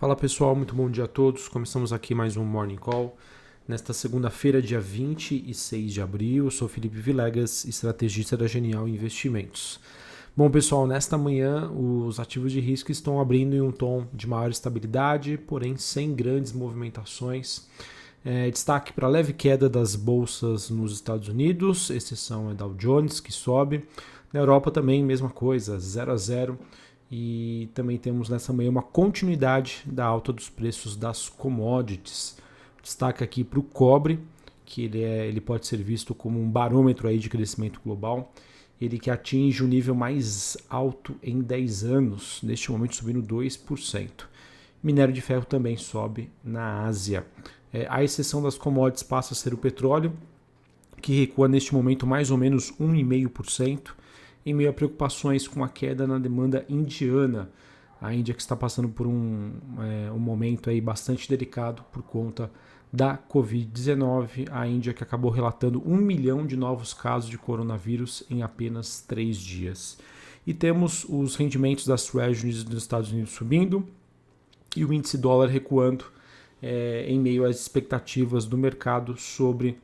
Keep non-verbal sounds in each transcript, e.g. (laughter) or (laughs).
Fala pessoal, muito bom dia a todos. Começamos aqui mais um Morning Call. Nesta segunda-feira, dia 26 de abril, eu sou Felipe Vilegas, estrategista da Genial Investimentos. Bom, pessoal, nesta manhã os ativos de risco estão abrindo em um tom de maior estabilidade, porém sem grandes movimentações. É, destaque para a leve queda das bolsas nos Estados Unidos, exceção é Dow Jones, que sobe. Na Europa também, mesma coisa, 0 a 0 e também temos nessa manhã uma continuidade da alta dos preços das commodities. Destaque aqui para o cobre, que ele, é, ele pode ser visto como um barômetro aí de crescimento global. Ele que atinge o nível mais alto em 10 anos, neste momento subindo 2%. Minério de ferro também sobe na Ásia. É, a exceção das commodities passa a ser o petróleo, que recua neste momento mais ou menos 1,5% em meio a preocupações com a queda na demanda indiana. A Índia que está passando por um, é, um momento aí bastante delicado por conta da Covid-19. A Índia que acabou relatando um milhão de novos casos de coronavírus em apenas três dias. E temos os rendimentos das treasuries dos Estados Unidos subindo e o índice dólar recuando é, em meio às expectativas do mercado sobre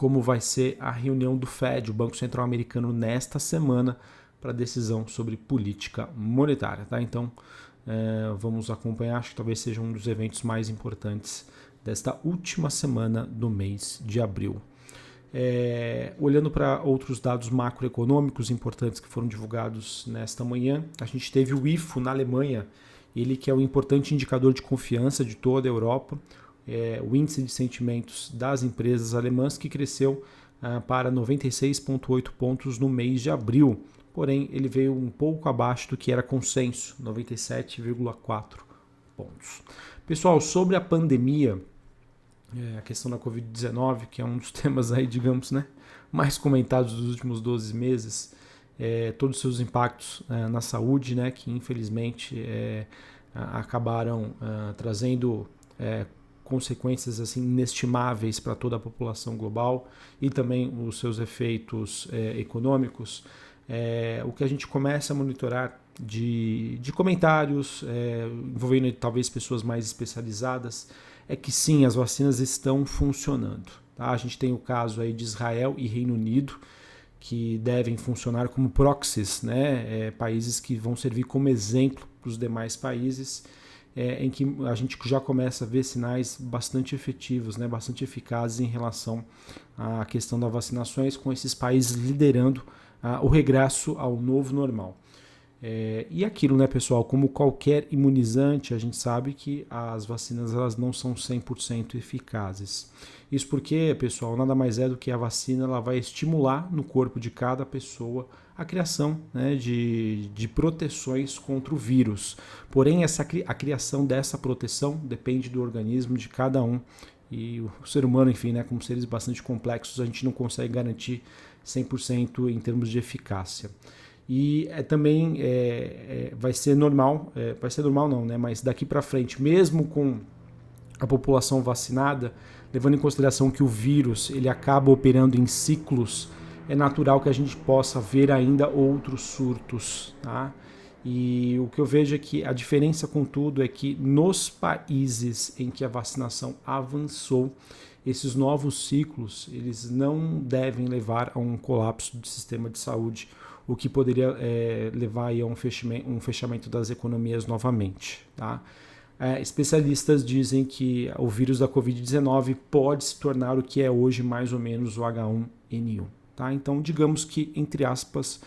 como vai ser a reunião do Fed, o Banco Central Americano, nesta semana para decisão sobre política monetária. Tá? Então é, vamos acompanhar, acho que talvez seja um dos eventos mais importantes desta última semana do mês de abril. É, olhando para outros dados macroeconômicos importantes que foram divulgados nesta manhã, a gente teve o IFO na Alemanha, ele que é um importante indicador de confiança de toda a Europa é, o índice de sentimentos das empresas alemãs, que cresceu ah, para 96,8 pontos no mês de abril. Porém, ele veio um pouco abaixo do que era consenso, 97,4 pontos. Pessoal, sobre a pandemia, é, a questão da Covid-19, que é um dos (laughs) temas aí, digamos, né, mais comentados dos últimos 12 meses, é, todos os seus impactos é, na saúde, né, que infelizmente é, acabaram ah, trazendo é, consequências assim inestimáveis para toda a população global e também os seus efeitos é, econômicos, é, o que a gente começa a monitorar de, de comentários é, envolvendo talvez pessoas mais especializadas é que sim, as vacinas estão funcionando. Tá? A gente tem o caso aí de Israel e Reino Unido que devem funcionar como proxies, né? É, países que vão servir como exemplo para os demais países é, em que a gente já começa a ver sinais bastante efetivos, né, bastante eficazes em relação à questão das vacinações, com esses países liderando ah, o regresso ao novo normal. É, e aquilo, né, pessoal, como qualquer imunizante, a gente sabe que as vacinas elas não são 100% eficazes. Isso porque, pessoal, nada mais é do que a vacina ela vai estimular no corpo de cada pessoa a criação né, de, de proteções contra o vírus. Porém, essa, a criação dessa proteção depende do organismo de cada um. E o ser humano, enfim, né, como seres bastante complexos, a gente não consegue garantir 100% em termos de eficácia. E é, também é, é, vai ser normal, é, vai ser normal não, né, mas daqui para frente, mesmo com a população vacinada, levando em consideração que o vírus ele acaba operando em ciclos é natural que a gente possa ver ainda outros surtos. Tá? E o que eu vejo é que a diferença, contudo, é que nos países em que a vacinação avançou, esses novos ciclos eles não devem levar a um colapso do sistema de saúde, o que poderia é, levar a um fechamento, um fechamento das economias novamente. Tá? É, especialistas dizem que o vírus da Covid-19 pode se tornar o que é hoje mais ou menos o H1N1. Tá? Então, digamos que, entre aspas,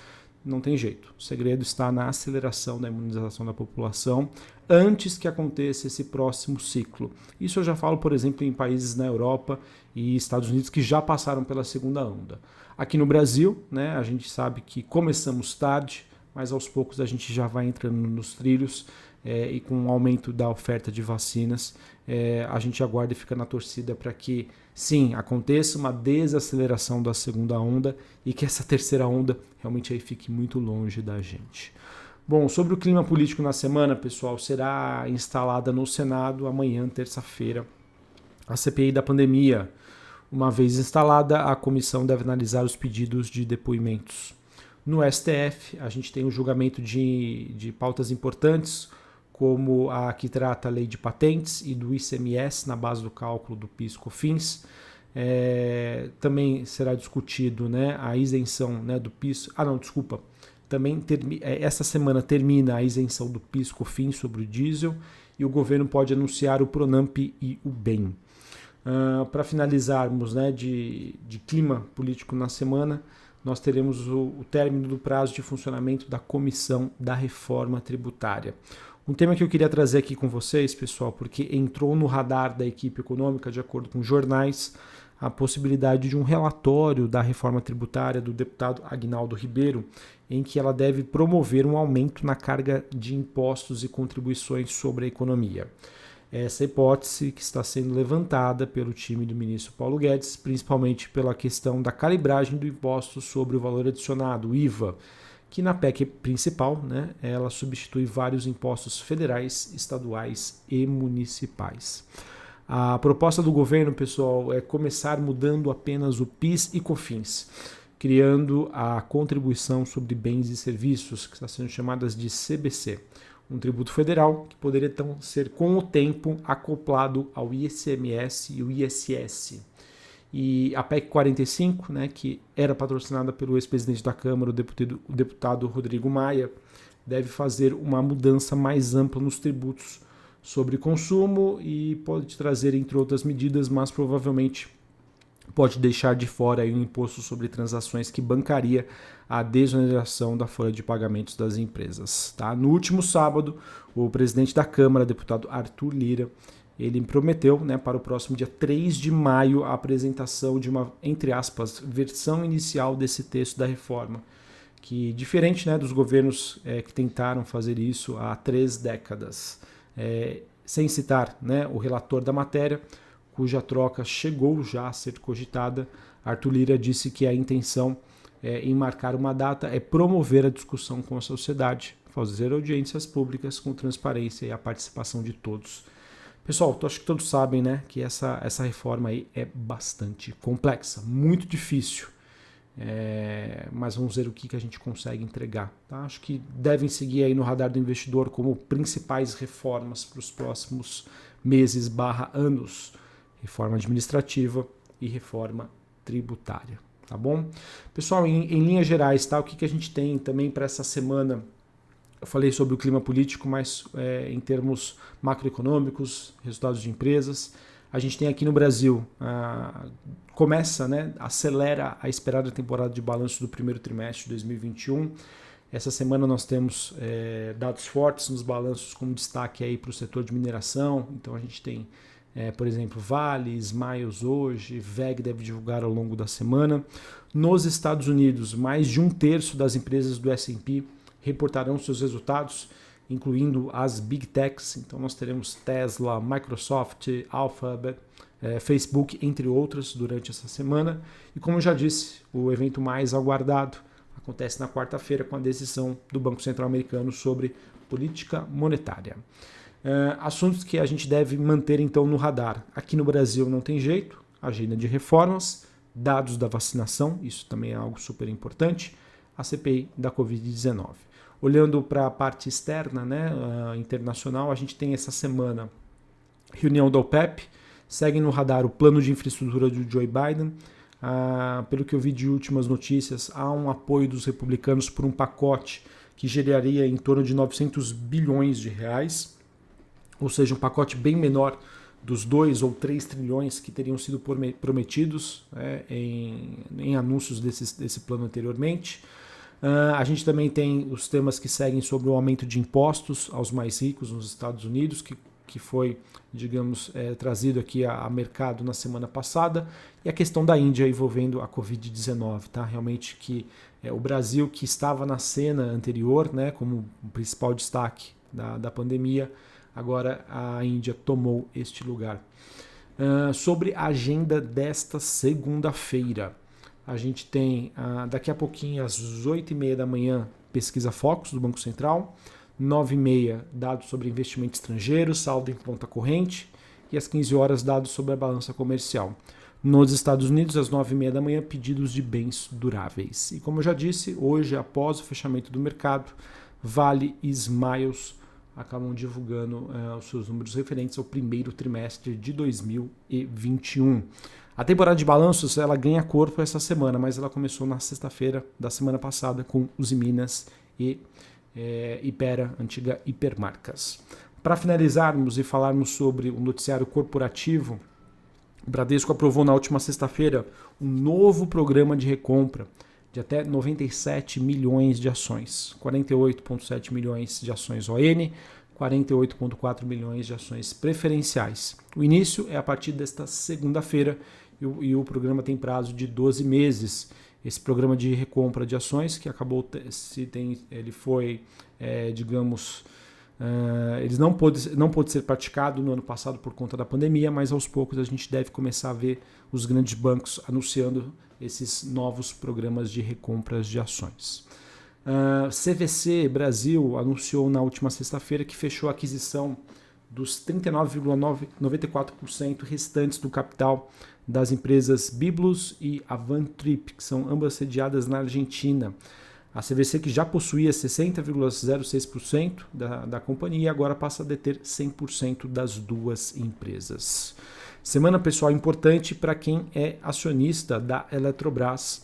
não tem jeito. O segredo está na aceleração da imunização da população antes que aconteça esse próximo ciclo. Isso eu já falo, por exemplo, em países na Europa e Estados Unidos que já passaram pela segunda onda. Aqui no Brasil, né, a gente sabe que começamos tarde, mas aos poucos a gente já vai entrando nos trilhos é, e com o aumento da oferta de vacinas, é, a gente aguarda e fica na torcida para que, sim, aconteça uma desaceleração da segunda onda e que essa terceira onda realmente aí fique muito longe da gente. Bom, sobre o clima político na semana, pessoal, será instalada no Senado amanhã, terça-feira, a CPI da pandemia. Uma vez instalada, a comissão deve analisar os pedidos de depoimentos. No STF, a gente tem o um julgamento de, de pautas importantes, como a que trata a lei de patentes e do ICMS na base do cálculo do PIS/COFINS. É, também será discutido né, a isenção né, do PIS. Ah, não, desculpa. Também é, essa semana termina a isenção do PIS/COFINS sobre o diesel e o governo pode anunciar o Pronamp e o BEM. Uh, Para finalizarmos né, de, de clima político na semana, nós teremos o, o término do prazo de funcionamento da Comissão da Reforma Tributária. Um tema que eu queria trazer aqui com vocês, pessoal, porque entrou no radar da equipe econômica, de acordo com jornais, a possibilidade de um relatório da reforma tributária do deputado Agnaldo Ribeiro, em que ela deve promover um aumento na carga de impostos e contribuições sobre a economia. Essa hipótese que está sendo levantada pelo time do ministro Paulo Guedes, principalmente pela questão da calibragem do imposto sobre o valor adicionado, IVA, que na PEC principal, né, ela substitui vários impostos federais, estaduais e municipais. A proposta do governo, pessoal, é começar mudando apenas o PIS e COFINS, criando a contribuição sobre bens e serviços, que está sendo chamada de CBC um tributo federal que poderia então ser com o tempo acoplado ao ICMS e o ISS. E a PEC 45, né, que era patrocinada pelo ex-presidente da Câmara, o deputado, o deputado Rodrigo Maia, deve fazer uma mudança mais ampla nos tributos sobre consumo e pode trazer, entre outras medidas, mas provavelmente pode deixar de fora o imposto sobre transações que bancaria a desoneração da folha de pagamentos das empresas. Tá? No último sábado, o presidente da Câmara, deputado Arthur Lira, ele prometeu né, para o próximo dia 3 de maio a apresentação de uma, entre aspas, versão inicial desse texto da reforma, que diferente né, dos governos é, que tentaram fazer isso há três décadas. É, sem citar né, o relator da matéria, cuja troca chegou já a ser cogitada, Arthur Lira disse que a intenção é, em marcar uma data é promover a discussão com a sociedade, fazer audiências públicas com transparência e a participação de todos. Pessoal, acho que todos sabem né, que essa, essa reforma aí é bastante complexa, muito difícil. É, mas vamos ver o que, que a gente consegue entregar. Tá? Acho que devem seguir aí no radar do investidor como principais reformas para os próximos meses barra anos reforma administrativa e reforma tributária, tá bom? Pessoal, em, em linhas gerais, tá? O que, que a gente tem também para essa semana? Eu falei sobre o clima político, mas é, em termos macroeconômicos, resultados de empresas. A gente tem aqui no Brasil, começa, né, acelera a esperada temporada de balanço do primeiro trimestre de 2021. Essa semana nós temos é, dados fortes nos balanços, como destaque aí para o setor de mineração. Então a gente tem é, por exemplo, Vale, Smiles hoje, VEG deve divulgar ao longo da semana. Nos Estados Unidos, mais de um terço das empresas do S&P reportarão seus resultados, incluindo as Big Techs. Então nós teremos Tesla, Microsoft, Alphabet, é, Facebook, entre outras, durante essa semana. E como eu já disse, o evento mais aguardado acontece na quarta-feira com a decisão do Banco Central Americano sobre política monetária. Uh, assuntos que a gente deve manter então no radar. Aqui no Brasil não tem jeito, agenda de reformas, dados da vacinação, isso também é algo super importante, a CPI da Covid-19. Olhando para a parte externa, né, internacional, a gente tem essa semana reunião da OPEP, segue no radar o plano de infraestrutura do Joe Biden. Uh, pelo que eu vi de últimas notícias, há um apoio dos republicanos por um pacote que geraria em torno de 900 bilhões de reais ou seja, um pacote bem menor dos 2 ou 3 trilhões que teriam sido prometidos né, em, em, anúncios desse, desse plano anteriormente. Uh, a gente também tem os temas que seguem sobre o aumento de impostos aos mais ricos nos Estados Unidos, que, que foi, digamos, é, trazido aqui a, a, mercado na semana passada, e a questão da Índia envolvendo a Covid-19. Tá? Realmente que é, o Brasil, que estava na cena anterior né, como o principal destaque da, da pandemia, Agora a Índia tomou este lugar. Uh, sobre a agenda desta segunda-feira, a gente tem uh, daqui a pouquinho, às 8h30 da manhã, pesquisa Focus do Banco Central. 9h30, dados sobre investimento estrangeiro, saldo em conta corrente. E às 15 horas, dados sobre a balança comercial. Nos Estados Unidos, às 9h30 da manhã, pedidos de bens duráveis. E como eu já disse, hoje, após o fechamento do mercado, Vale Smiles acabam divulgando uh, os seus números referentes ao primeiro trimestre de 2021. A temporada de balanços ela ganha corpo essa semana, mas ela começou na sexta-feira da semana passada com os Minas e é, Ipera, antiga Hipermarcas. Para finalizarmos e falarmos sobre o noticiário corporativo, o Bradesco aprovou na última sexta-feira um novo programa de recompra de até 97 milhões de ações, 48,7 milhões de ações ON, 48,4 milhões de ações preferenciais. O início é a partir desta segunda-feira e o, e o programa tem prazo de 12 meses. Esse programa de recompra de ações que acabou se tem ele foi é, digamos Uh, eles não pôde, não pôde ser praticado no ano passado por conta da pandemia, mas aos poucos a gente deve começar a ver os grandes bancos anunciando esses novos programas de recompras de ações. Uh, ah, CVC Brasil anunciou na última sexta-feira que fechou a aquisição dos 39,94% restantes do capital das empresas Biblos e Avantrip, que são ambas sediadas na Argentina. A CVC, que já possuía 60,06% da, da companhia, agora passa a deter 100% das duas empresas. Semana pessoal importante para quem é acionista da Eletrobras.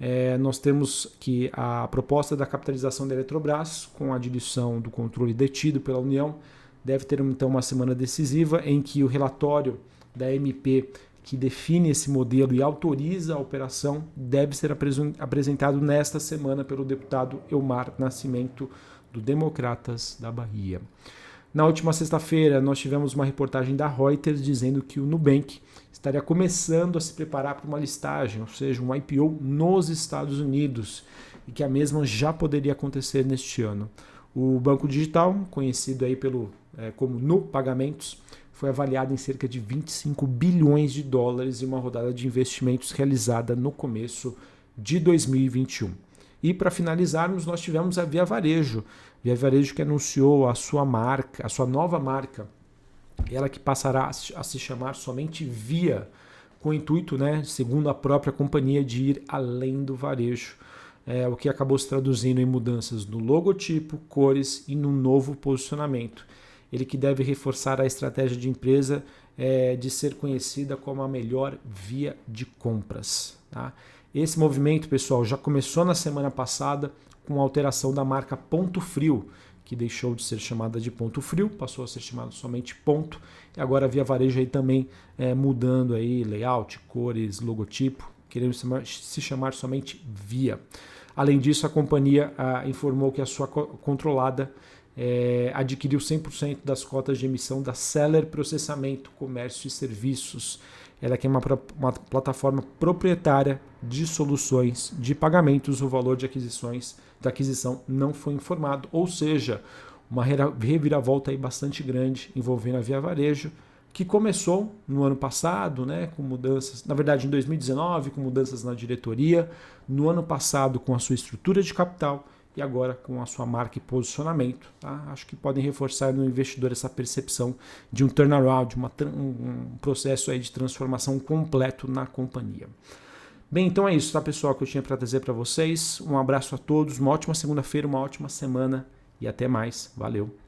É, nós temos que a proposta da capitalização da Eletrobras, com a diluição do controle detido pela União, deve ter então uma semana decisiva em que o relatório da MP que define esse modelo e autoriza a operação deve ser apresentado nesta semana pelo deputado Elmar Nascimento, do Democratas da Bahia. Na última sexta-feira, nós tivemos uma reportagem da Reuters dizendo que o Nubank estaria começando a se preparar para uma listagem, ou seja, um IPO nos Estados Unidos, e que a mesma já poderia acontecer neste ano. O banco digital, conhecido aí pelo, é, como Nu Pagamentos, foi avaliado em cerca de 25 bilhões de dólares em uma rodada de investimentos realizada no começo de 2021. E para finalizarmos, nós tivemos a Via Varejo. Via Varejo que anunciou a sua marca, a sua nova marca, ela que passará a se chamar somente Via, com o intuito, né, segundo a própria companhia, de ir além do varejo. É, o que acabou se traduzindo em mudanças no logotipo, cores e no novo posicionamento ele que deve reforçar a estratégia de empresa é, de ser conhecida como a melhor via de compras. Tá? Esse movimento, pessoal, já começou na semana passada com a alteração da marca Ponto Frio, que deixou de ser chamada de Ponto Frio, passou a ser chamada somente Ponto, e agora a Via Varejo aí também é, mudando aí layout, cores, logotipo, querendo se chamar somente Via. Além disso, a companhia ah, informou que a sua controlada é, adquiriu 100% das cotas de emissão da Seller Processamento, Comércio e Serviços. Ela é uma, uma plataforma proprietária de soluções de pagamentos. O valor de aquisições da aquisição não foi informado, ou seja, uma reviravolta aí bastante grande envolvendo a Via Varejo, que começou no ano passado, né, com mudanças, na verdade em 2019, com mudanças na diretoria, no ano passado com a sua estrutura de capital e agora com a sua marca e posicionamento. Tá? Acho que podem reforçar no investidor essa percepção de um turnaround, uma, um processo aí de transformação completo na companhia. Bem, então é isso, tá, pessoal, que eu tinha para trazer para vocês. Um abraço a todos, uma ótima segunda-feira, uma ótima semana e até mais. Valeu!